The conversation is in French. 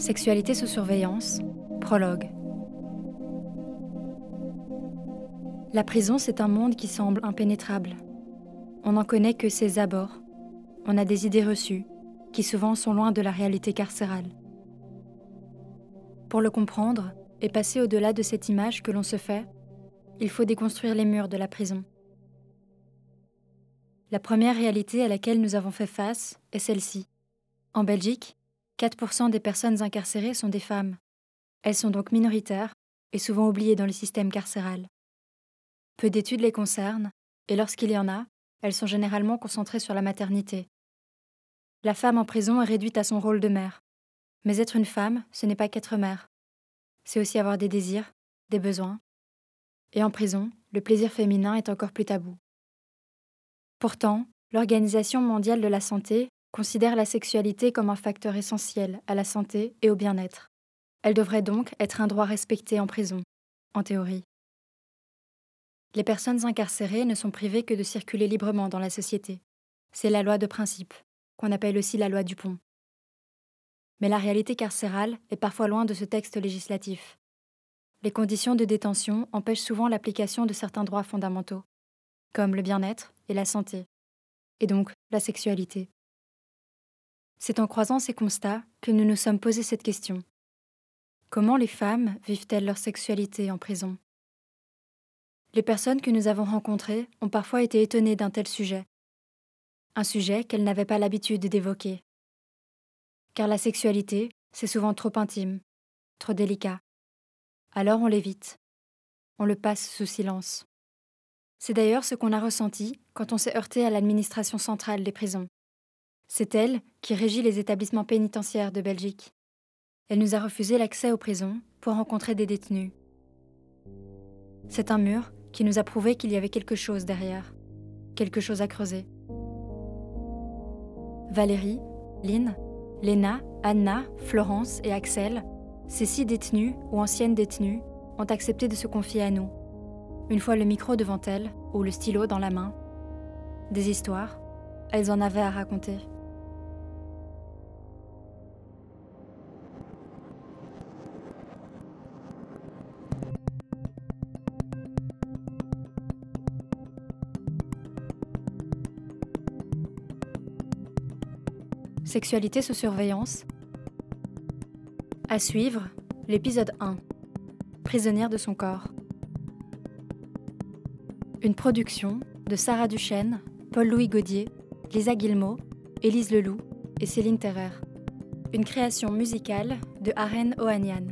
Sexualité sous surveillance, prologue. La prison, c'est un monde qui semble impénétrable. On n'en connaît que ses abords. On a des idées reçues, qui souvent sont loin de la réalité carcérale. Pour le comprendre et passer au-delà de cette image que l'on se fait, il faut déconstruire les murs de la prison. La première réalité à laquelle nous avons fait face est celle-ci. En Belgique, 4% des personnes incarcérées sont des femmes. Elles sont donc minoritaires et souvent oubliées dans le système carcéral. Peu d'études les concernent, et lorsqu'il y en a, elles sont généralement concentrées sur la maternité. La femme en prison est réduite à son rôle de mère. Mais être une femme, ce n'est pas qu'être mère. C'est aussi avoir des désirs, des besoins. Et en prison, le plaisir féminin est encore plus tabou. Pourtant, l'Organisation mondiale de la santé considère la sexualité comme un facteur essentiel à la santé et au bien-être. Elle devrait donc être un droit respecté en prison, en théorie. Les personnes incarcérées ne sont privées que de circuler librement dans la société. C'est la loi de principe, qu'on appelle aussi la loi du pont. Mais la réalité carcérale est parfois loin de ce texte législatif. Les conditions de détention empêchent souvent l'application de certains droits fondamentaux, comme le bien-être et la santé, et donc la sexualité. C'est en croisant ces constats que nous nous sommes posé cette question. Comment les femmes vivent-elles leur sexualité en prison? Les personnes que nous avons rencontrées ont parfois été étonnées d'un tel sujet, un sujet qu'elles n'avaient pas l'habitude d'évoquer. Car la sexualité, c'est souvent trop intime, trop délicat. Alors on l'évite, on le passe sous silence. C'est d'ailleurs ce qu'on a ressenti quand on s'est heurté à l'administration centrale des prisons. C'est elle qui régit les établissements pénitentiaires de Belgique. Elle nous a refusé l'accès aux prisons pour rencontrer des détenus. C'est un mur qui nous a prouvé qu'il y avait quelque chose derrière, quelque chose à creuser. Valérie, Lynn, Léna, Anna, Florence et Axel, ces six détenus ou anciennes détenues, ont accepté de se confier à nous une fois le micro devant elles, ou le stylo dans la main. Des histoires, elles en avaient à raconter. Sexualité sous surveillance. À suivre, l'épisode 1. Prisonnière de son corps. Une production de Sarah Duchesne, Paul-Louis Gaudier, Lisa Guillemot, Élise Leloup et Céline Terrer. Une création musicale de Aren Ohanian.